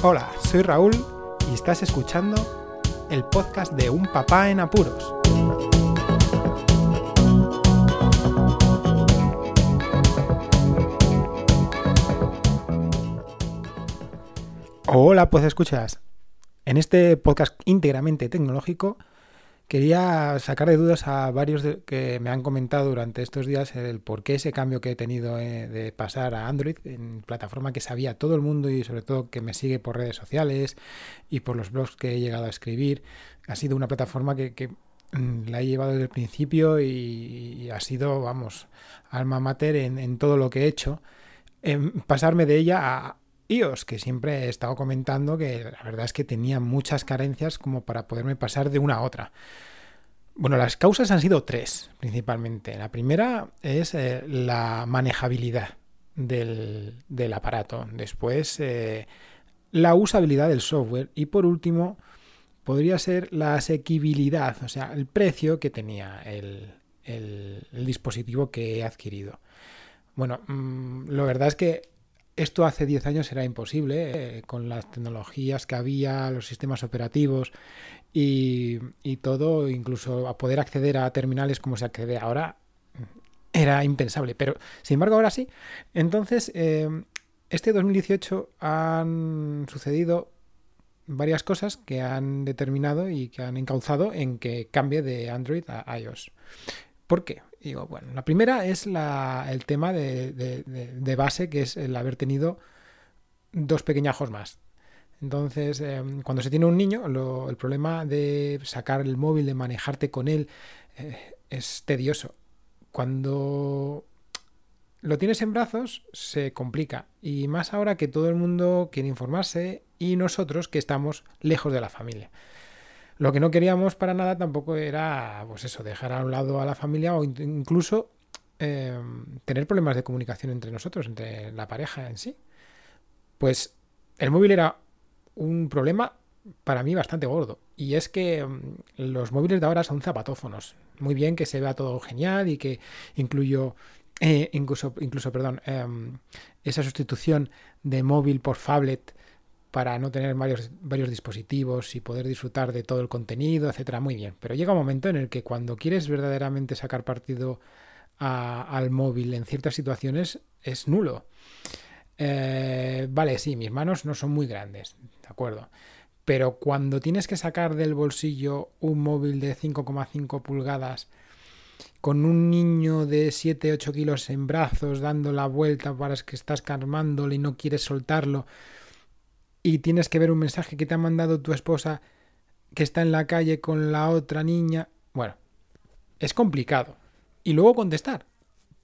Hola, soy Raúl y estás escuchando el podcast de Un Papá en Apuros. Hola, pues escuchas. En este podcast íntegramente tecnológico Quería sacar de dudas a varios que me han comentado durante estos días el por qué ese cambio que he tenido eh, de pasar a Android en plataforma que sabía todo el mundo y sobre todo que me sigue por redes sociales y por los blogs que he llegado a escribir. Ha sido una plataforma que, mm, la he llevado desde el principio y, ha sido, vamos, alma mater en, todo lo que he hecho. pasarme de ella a, iOS, que siempre he estado comentando que la verdad es que tenía muchas carencias como para poderme pasar de una a otra. Bueno, las causas han sido tres, principalmente. La primera es eh, la manejabilidad del, aparato. Después, eh, la usabilidad del software. Y por último, podría ser la asequibilidad, o sea, el precio que tenía el, dispositivo que he adquirido. Bueno, mm, la verdad es que esto hace 10 años era imposible, eh, con las tecnologías que había, los sistemas operativos y, todo, incluso a poder acceder a terminales como se accede ahora, era impensable. Pero, sin embargo, ahora sí. Entonces, eh, este 2018 han sucedido varias cosas que han determinado y que han encauzado en que cambie de Android a iOS. ¿Por qué? Digo, bueno, la primera es el tema de, base, que es el haber tenido dos pequeñajos más. Entonces, em, cuando se tiene un niño, el problema de sacar el móvil, de manejarte con él, eh, es tedioso. Cuando lo tienes en brazos, se complica. Y más ahora que todo el mundo quiere informarse y nosotros que estamos lejos de la familia. Lo que no queríamos para nada tampoco era, pues eso, dejar a un lado a la familia o incluso em, tener problemas de comunicación entre nosotros, entre la pareja en sí. Pues el móvil era un problema para mí bastante gordo. Y es que em, los móviles de ahora son zapatófonos. Muy bien que se vea todo genial y que incluyo, eh, incluso, incluso, perdón, em, esa sustitución de móvil por phablet para no tener varios, varios dispositivos y poder disfrutar de todo el contenido, etcétera, muy bien. Pero llega un momento en el que cuando quieres verdaderamente sacar partido al móvil en ciertas situaciones es nulo. Eh, vale, sí, mis manos no son muy grandes, de acuerdo. Pero cuando tienes que sacar del bolsillo un móvil de 5,5 pulgadas con un niño de 7-8 kilos en brazos dando la vuelta para que estás calmándole y no quieres soltarlo, y tienes que ver un mensaje que te ha mandado tu esposa que está en la calle con la otra niña. Bueno, es complicado. Y luego contestar,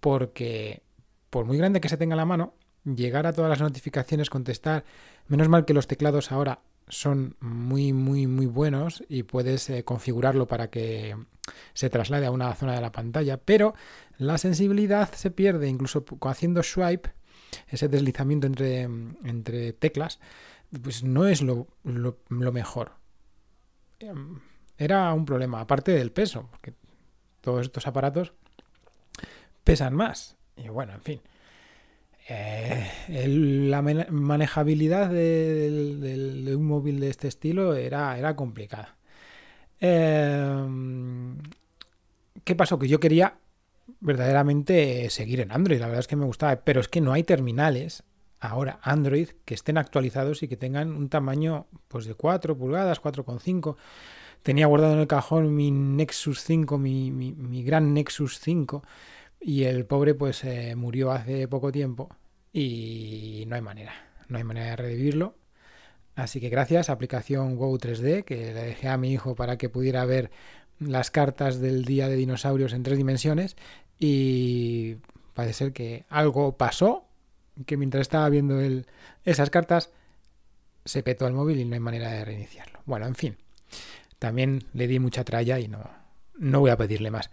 porque por muy grande que se tenga la mano, llegar a todas las notificaciones, contestar, menos mal que los teclados ahora son muy, muy, muy buenos y puedes eh, configurarlo para que se traslade a una zona de la pantalla, pero la sensibilidad se pierde incluso haciendo swipe, ese deslizamiento entre, entre teclas, pues no es lo, mejor. Em, era un problema, aparte del peso, porque todos estos aparatos pesan más. Y bueno, en fin. Eh, la manejabilidad de, un móvil de este estilo era, era complicada. Em, ¿Qué pasó? Que yo quería verdaderamente seguir en Android. La verdad es que me gustaba, pero es que no hay terminales ahora Android que estén actualizados y que tengan un tamaño pues de 4 pulgadas, 4,5. Tenía guardado en el cajón mi Nexus 5, mi, mi, gran Nexus 5 y el pobre pues eh, murió hace poco tiempo y no hay manera, no hay manera de revivirlo. Así que gracias, aplicación Go 3D que le dejé a mi hijo para que pudiera ver las cartas del día de dinosaurios en tres dimensiones y parece ser que algo pasó que mientras estaba viendo el, esas cartas se petó el móvil y no hay manera de reiniciarlo. Bueno, en fin, también le di mucha tralla y no, no voy a pedirle más.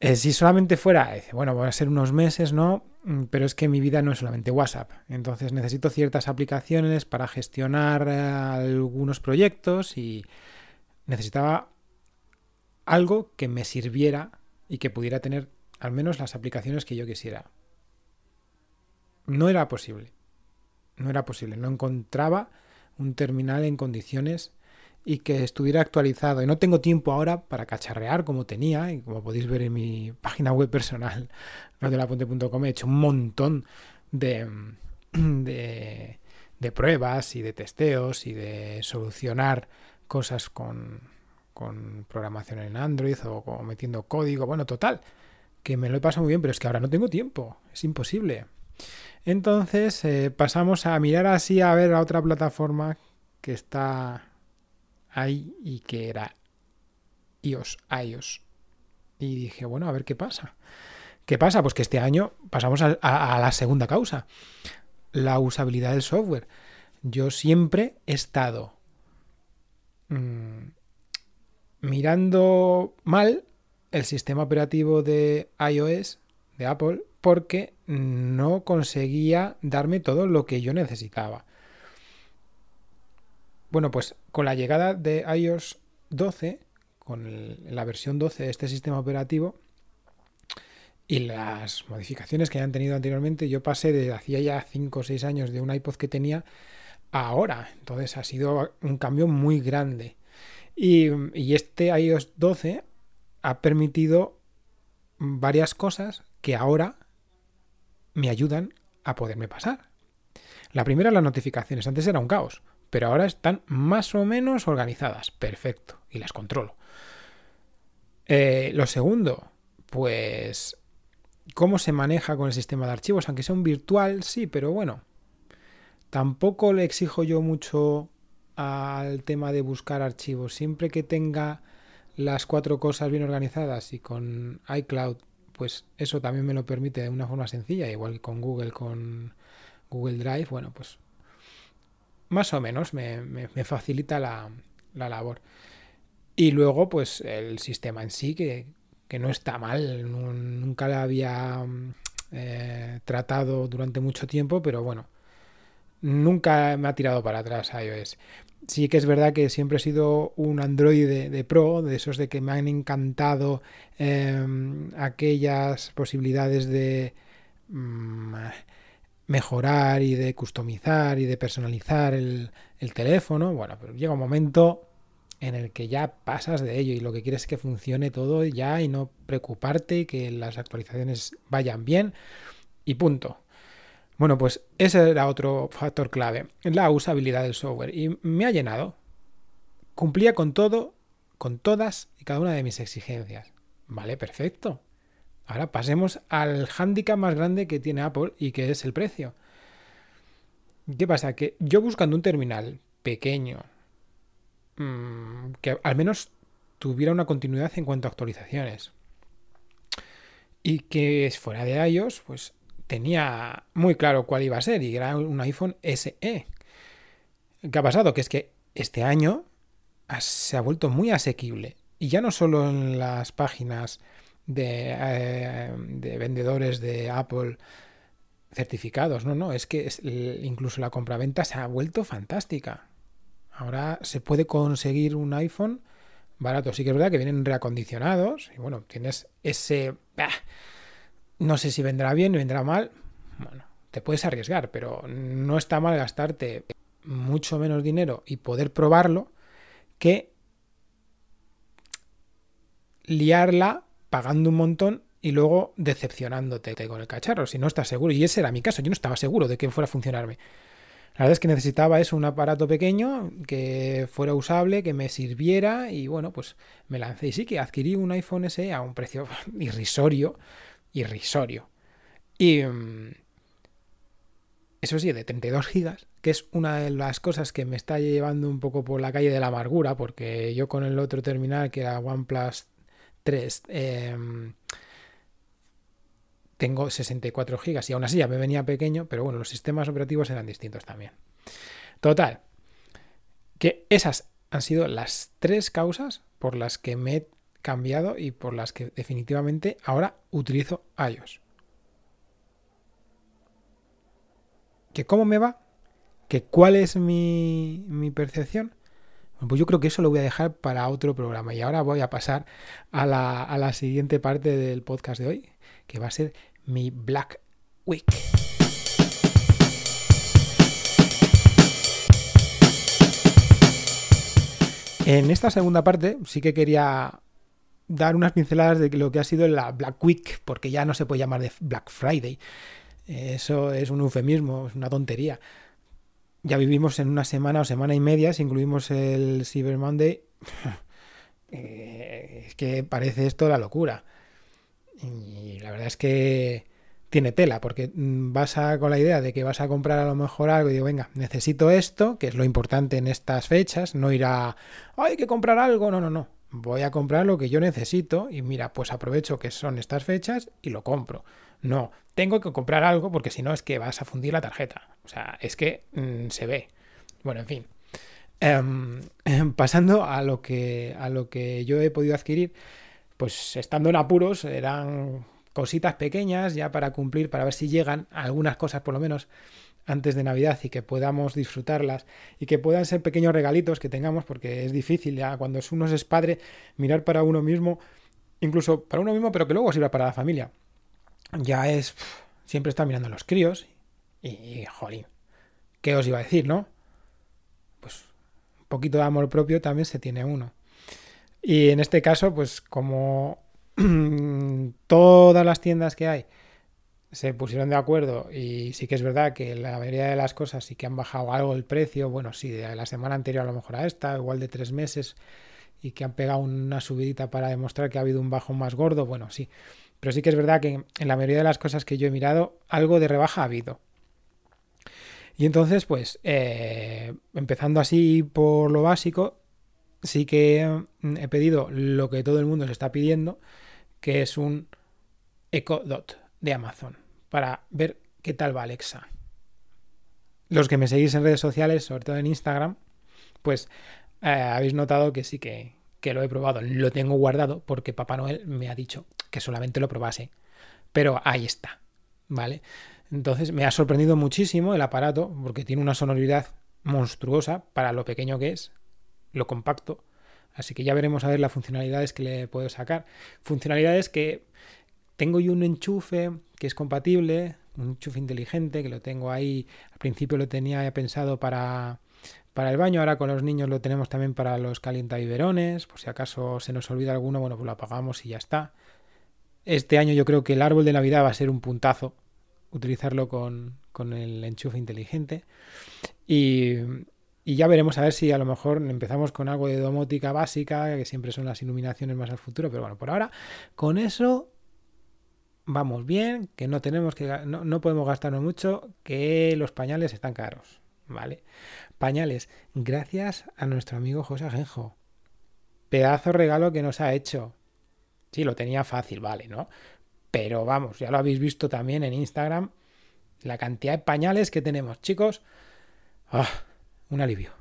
Eh, si solamente fuera, bueno, van a ser unos meses, ¿no? Mm, pero es que mi vida no es solamente WhatsApp. Entonces necesito ciertas aplicaciones para gestionar eh, algunos proyectos y necesitaba algo que me sirviera y que pudiera tener al menos las aplicaciones que yo quisiera no era posible. No era posible, no encontraba un terminal en condiciones y que estuviera actualizado. Y no tengo tiempo ahora para cacharrear como tenía, y como podéis ver en mi página web personal, radioelapunte.com, he hecho un montón de, de, pruebas y de testeos y de solucionar cosas con, con programación en Android o, metiendo código. Bueno, total, que me lo he pasado muy bien, pero es que ahora no tengo tiempo, es imposible. Entonces eh, pasamos a mirar así a ver a otra plataforma que está ahí y que era iOS, iOS. Y dije, bueno, a ver qué pasa. ¿Qué pasa? Pues que este año pasamos a, la segunda causa, la usabilidad del software. Yo siempre he estado mmm, mirando mal el sistema operativo de iOS, de Apple, porque no conseguía darme todo lo que yo necesitaba. Bueno, pues con la llegada de iOS 12, con la versión 12 de este sistema operativo y las modificaciones que han tenido anteriormente, yo pasé de hacía ya 5 o 6 años de un iPod que tenía a ahora. Entonces ha sido un cambio muy grande. Y, y este iOS 12 ha permitido varias cosas que ahora me ayudan a poderme pasar. La primera, las notificaciones. Antes era un caos pero ahora están más o menos organizadas. Perfecto, y las controlo. Eh, lo segundo, pues cómo se maneja con el sistema de archivos, aunque sea un virtual, sí, pero bueno, tampoco le exijo yo mucho al tema de buscar archivos. Siempre que tenga las cuatro cosas bien organizadas y con iCloud, pues eso también me lo permite de una forma sencilla, igual que con Google, con Google Drive, bueno, pues más o menos me, facilita la, labor. Y luego, pues el sistema en sí, que, no está mal, nunca la había eh, tratado durante mucho tiempo, pero bueno, nunca me ha tirado para atrás iOS. Sí que es verdad que siempre he sido un Android de, Pro, de esos de que me han encantado em, aquellas posibilidades de... Mm, mejorar y de customizar y de personalizar el, teléfono. Bueno, pero llega un momento en el que ya pasas de ello y lo que quieres es que funcione todo ya y no preocuparte y que las actualizaciones vayan bien y punto. Bueno, pues ese era otro factor clave, la usabilidad del software y me ha llenado. Cumplía con todo, con todas y cada una de mis exigencias. Vale, perfecto. Ahora pasemos al hándicap más grande que tiene Apple y que es el precio. ¿Qué pasa? Que yo buscando un terminal pequeño, mm, que al menos tuviera una continuidad en cuanto a actualizaciones, y que fuera de iOS, pues tenía muy claro cuál iba a ser, y era un iPhone SE. ¿Qué ha pasado? Que es que este año se ha vuelto muy asequible. Y ya no solo en las páginas eh, de, vendedores de Apple certificados. No, no, es que incluso la compraventa se ha vuelto fantástica. Ahora se puede conseguir un iPhone barato. Sí que es verdad que vienen reacondicionados y bueno, tienes ese... no sé si vendrá bien o vendrá mal. Bueno, te puedes arriesgar, pero no está mal gastarte mucho menos dinero y poder probarlo que liarla pagando un montón y luego decepcionándote con el cacharro, si no estás seguro. Y ese era mi caso, yo no estaba seguro de que fuera a funcionarme. La verdad es que necesitaba eso, un aparato pequeño que fuera usable, que me sirviera y bueno, pues me lancé. Y sí que adquirí un iPhone SE a un precio irrisorio, irrisorio. Y mm, eso sí, de 32 gigas, que es una de las cosas que me está llevando un poco por la calle de la amargura, porque yo con el otro terminal, que era OnePlus 3. Em, tengo 64 gigas y aún así ya me venía pequeño, pero bueno, los sistemas operativos eran distintos también. Total, que esas han sido las tres causas por las que me he cambiado y por las que definitivamente ahora utilizo iOS. ¿Que cómo me va? ¿Que cuál es mi, mi percepción? Pues yo creo que eso lo voy a dejar para otro programa y ahora voy a pasar a la, a la siguiente parte del podcast de hoy, que va a ser mi Black Week. En esta segunda parte sí que quería dar unas pinceladas de lo que ha sido la Black Week, porque ya no se puede llamar de Black Friday. Eso es un eufemismo, es una tontería. Ya vivimos en una semana o semana y media, si incluimos el Cyber Monday. Eh, es que parece esto la locura. Y la verdad es que tiene tela, porque mm, vas a, con la idea de que vas a comprar a lo mejor algo y digo, venga, necesito esto, que es lo importante en estas fechas, no ir a, hay que comprar algo, no, no, no, voy a comprar lo que yo necesito y mira, pues aprovecho que son estas fechas y lo compro. No, tengo que comprar algo porque si no es que vas a fundir la tarjeta. O sea, es que mm, se ve. Bueno, en fin. Em, pasando a lo, que, a lo que yo he podido adquirir, pues estando en apuros eran cositas pequeñas ya para cumplir, para ver si llegan algunas cosas por lo menos antes de Navidad y que podamos disfrutarlas y que puedan ser pequeños regalitos que tengamos porque es difícil ya cuando uno es padre mirar para uno mismo, incluso para uno mismo pero que luego sirva para la familia. Ya es siempre está mirando a los críos y, y jolín, ¿qué os iba a decir, no? Pues un poquito de amor propio también se tiene uno. Y en este caso, pues como todas las tiendas que hay se pusieron de acuerdo y sí que es verdad que la mayoría de las cosas sí que han bajado algo el precio, bueno, sí, de la semana anterior a lo mejor a esta, igual de tres meses, y que han pegado una subidita para demostrar que ha habido un bajo más gordo, bueno, sí, pero sí que es verdad que en la mayoría de las cosas que yo he mirado, algo de rebaja ha habido. Y entonces, pues, eh, empezando así por lo básico, sí que he pedido lo que todo el mundo se está pidiendo, que es un Echo Dot de Amazon, para ver qué tal va Alexa. Los que me seguís en redes sociales, sobre todo en Instagram, pues eh, habéis notado que sí que, que lo he probado. Lo tengo guardado porque Papá Noel me ha dicho que solamente lo probase. Pero ahí está, ¿vale? Entonces me ha sorprendido muchísimo el aparato porque tiene una sonoridad monstruosa para lo pequeño que es, lo compacto Así que ya veremos a ver las funcionalidades que le puedo sacar. Funcionalidades que tengo yo un enchufe que es compatible, un enchufe inteligente que lo tengo ahí. Al principio lo tenía pensado para, para el baño, ahora con los niños lo tenemos también para los calientaviverones. Por si acaso se nos olvida alguno, bueno, pues lo apagamos y ya está. Este año yo creo que el árbol de Navidad va a ser un puntazo utilizarlo con, con el enchufe inteligente. Y, y ya veremos a ver si a lo mejor empezamos con algo de domótica básica, que siempre son las iluminaciones más al futuro, pero bueno, por ahora con eso vamos bien, que no tenemos que no, no podemos gastarnos mucho, que los pañales están caros, ¿vale? Pañales, gracias a nuestro amigo José Ajenjo. Pedazo regalo que nos ha hecho. Sí, lo tenía fácil, vale, ¿no? Pero vamos, ya lo habéis visto también en Instagram, la cantidad de pañales que tenemos, chicos. ¡Ah! un alivio.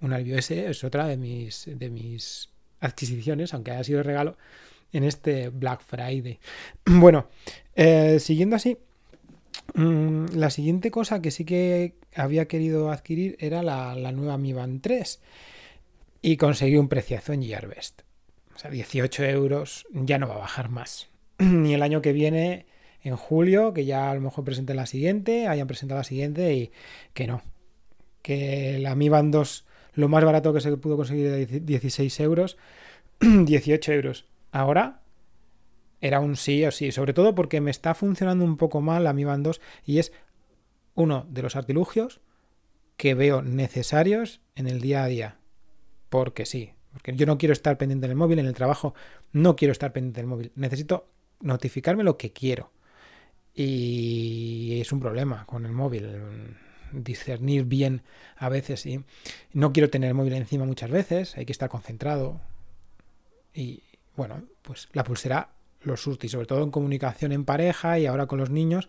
Un alivio. Ese es otra de mis, de mis adquisiciones, aunque haya sido regalo, en este Black Friday. Bueno, eh, siguiendo así, mm, la siguiente cosa que sí que había querido adquirir era la, nueva Mi Band 3 y conseguí un preciazo en Gearbest. O sea, 18 euros ya no va a bajar más. Ni el año que viene, en julio, que ya a lo mejor presenten la siguiente, hayan presentado la siguiente y que no, que la Mi Band 2 lo más barato que se pudo conseguir era 16 euros, 18 euros. Ahora era un sí o sí, sobre todo porque me está funcionando un poco mal la Mi Band 2 y es uno de los artilugios que veo necesarios en el día a día. Porque sí, porque yo no quiero estar pendiente del móvil, en el trabajo no quiero estar pendiente del móvil, necesito notificarme lo que quiero. Y es un problema con el móvil discernir bien a veces. y No quiero tener el móvil encima muchas veces, hay que estar concentrado. Y bueno, pues la pulsera lo surte, y sobre todo en comunicación en pareja y ahora con los niños.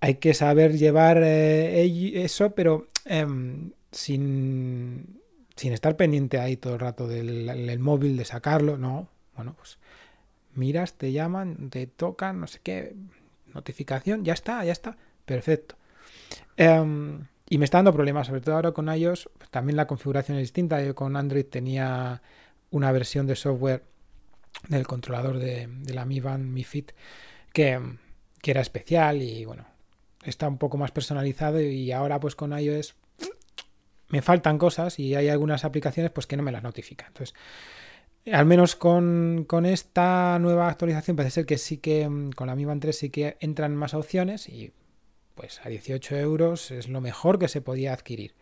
Hay que saber llevar eh, eso, pero em, sin, sin estar pendiente ahí todo el rato del, móvil, de sacarlo, no. Bueno, pues miras, te llaman, te tocan, no sé qué, notificación, ya está, ya está, perfecto. Em, y me está dando problemas, sobre todo ahora con iOS, también la configuración es distinta. Yo con Android tenía una versión de software del controlador de, la Mi Band, Mi Fit, que, que era especial y bueno, está un poco más personalizado y ahora pues con iOS me faltan cosas y hay algunas aplicaciones pues que no me las notifican. Entonces, al menos con, esta nueva actualización parece ser que sí que con la Mi Band 3 sí que entran más opciones y pues a 18 euros es lo mejor que se podía adquirir.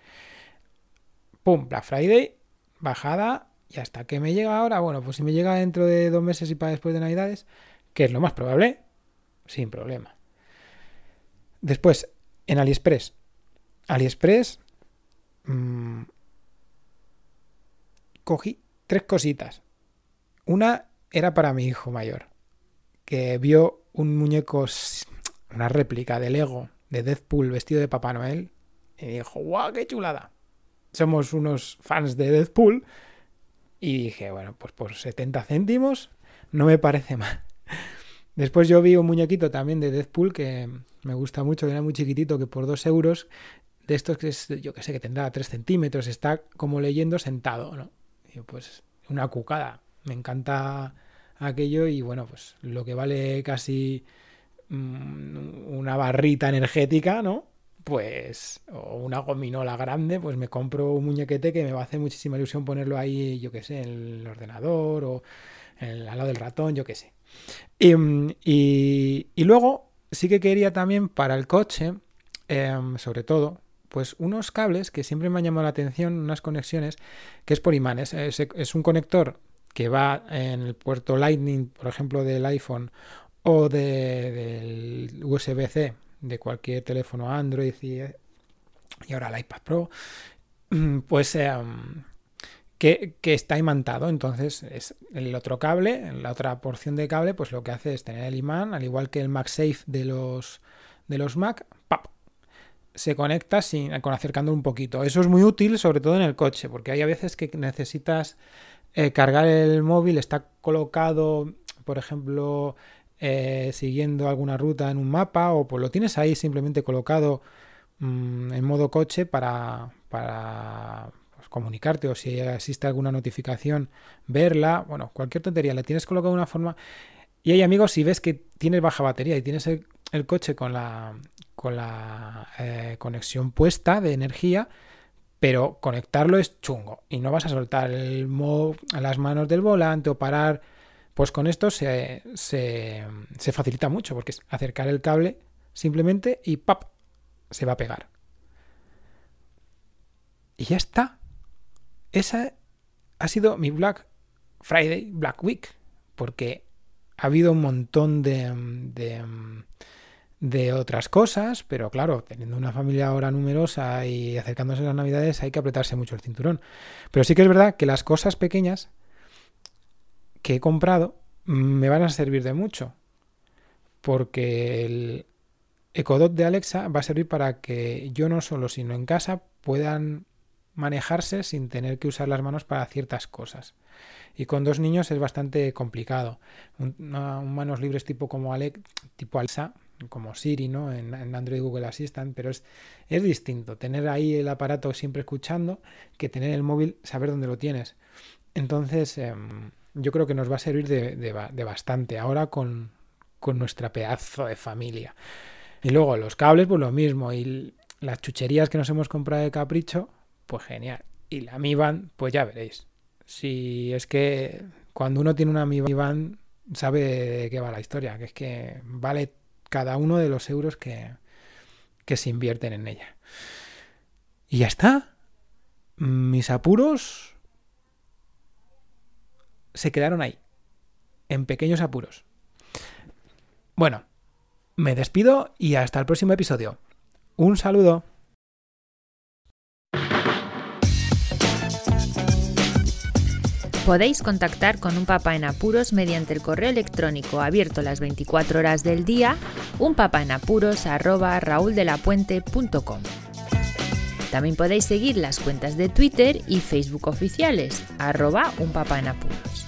Pum, Black Friday, bajada y hasta que me llega ahora, bueno, pues si me llega dentro de dos meses y para después de Navidades, que es lo más probable, sin problema. Después, en AliExpress. AliExpress mmm, cogí tres cositas. Una era para mi hijo mayor, que vio un muñeco, una réplica de Lego de Deadpool vestido de Papá Noel y dijo, ¡guau, qué chulada! Somos unos fans de Deadpool y dije, bueno, pues por 70 céntimos no me parece mal. Después yo vi un muñequito también de Deadpool que me gusta mucho, que era muy chiquitito, que por 2 euros, de estos que es, yo que sé, que tendrá 3 centímetros, está como leyendo sentado, ¿no? Y pues una cucada me encanta aquello y bueno, pues lo que vale casi mm, una barrita energética, ¿no? Pues, o una gominola grande, pues me compro un muñequete que me va a hacer muchísima ilusión ponerlo ahí, yo qué sé, en el ordenador o al lado del ratón, yo qué sé. Y, mm, y, luego sí que quería también para el coche, em, sobre todo, pues unos cables que siempre me han llamado la atención, unas conexiones, que es por imanes. es un conector que va en el puerto Lightning, por ejemplo, del iPhone o del USB-C de cualquier teléfono Android y, ahora el iPad Pro, pues em, que, está imantado. Entonces, es el otro cable, la otra porción de cable, pues lo que hace es tener el imán, al igual que el MagSafe de los, de los Mac, se conecta sin, con acercando un poquito. Eso es muy útil, sobre todo en el coche, porque hay a veces que necesitas eh, cargar el móvil está colocado, por ejemplo, eh, siguiendo alguna ruta en un mapa o pues lo tienes ahí simplemente colocado mm, en modo coche para, para pues, comunicarte o si existe alguna notificación, verla, bueno, cualquier tontería, la tienes colocado de una forma... Y hay amigos, si ves que tienes baja batería y tienes el, coche con la, con la eh, conexión puesta de energía, pero conectarlo es chungo y no vas a soltar el mo las manos del volante o parar. Pues con esto se, se, facilita mucho porque es acercar el cable simplemente y ¡pap! se va a pegar. Y ya está. Esa ha sido mi Black Friday, Black Week, porque ha habido un montón de, de de otras cosas, pero claro, teniendo una familia ahora numerosa y acercándose a las navidades hay que apretarse mucho el cinturón. Pero sí que es verdad que las cosas pequeñas que he comprado me van a servir de mucho, porque el Ecodot de Alexa va a servir para que yo no solo, sino en casa puedan manejarse sin tener que usar las manos para ciertas cosas. Y con dos niños es bastante complicado. Un, manos libres tipo como tipo Alexa, como Siri, ¿no? En, Android Google Assistant, pero es, es distinto tener ahí el aparato siempre escuchando que tener el móvil, saber dónde lo tienes. Entonces, em, yo creo que nos va a servir de, bastante ahora con, con, nuestra pedazo de familia. Y luego los cables, pues lo mismo. Y las chucherías que nos hemos comprado de capricho, pues genial. Y la Mi Band, pues ya veréis. Si es que cuando uno tiene una Mi Band, sabe de qué va la historia, que es que vale cada uno de los euros que, que se invierten en ella. Y ya está. Mis apuros se quedaron ahí, en pequeños apuros. Bueno, me despido y hasta el próximo episodio. Un saludo. Podéis contactar con un papá en apuros mediante el correo electrónico abierto las 24 horas del día, unpapaenapuros@rauldelapuente.com. También podéis seguir las cuentas de Twitter y Facebook oficiales, arroba unpapaenapuros.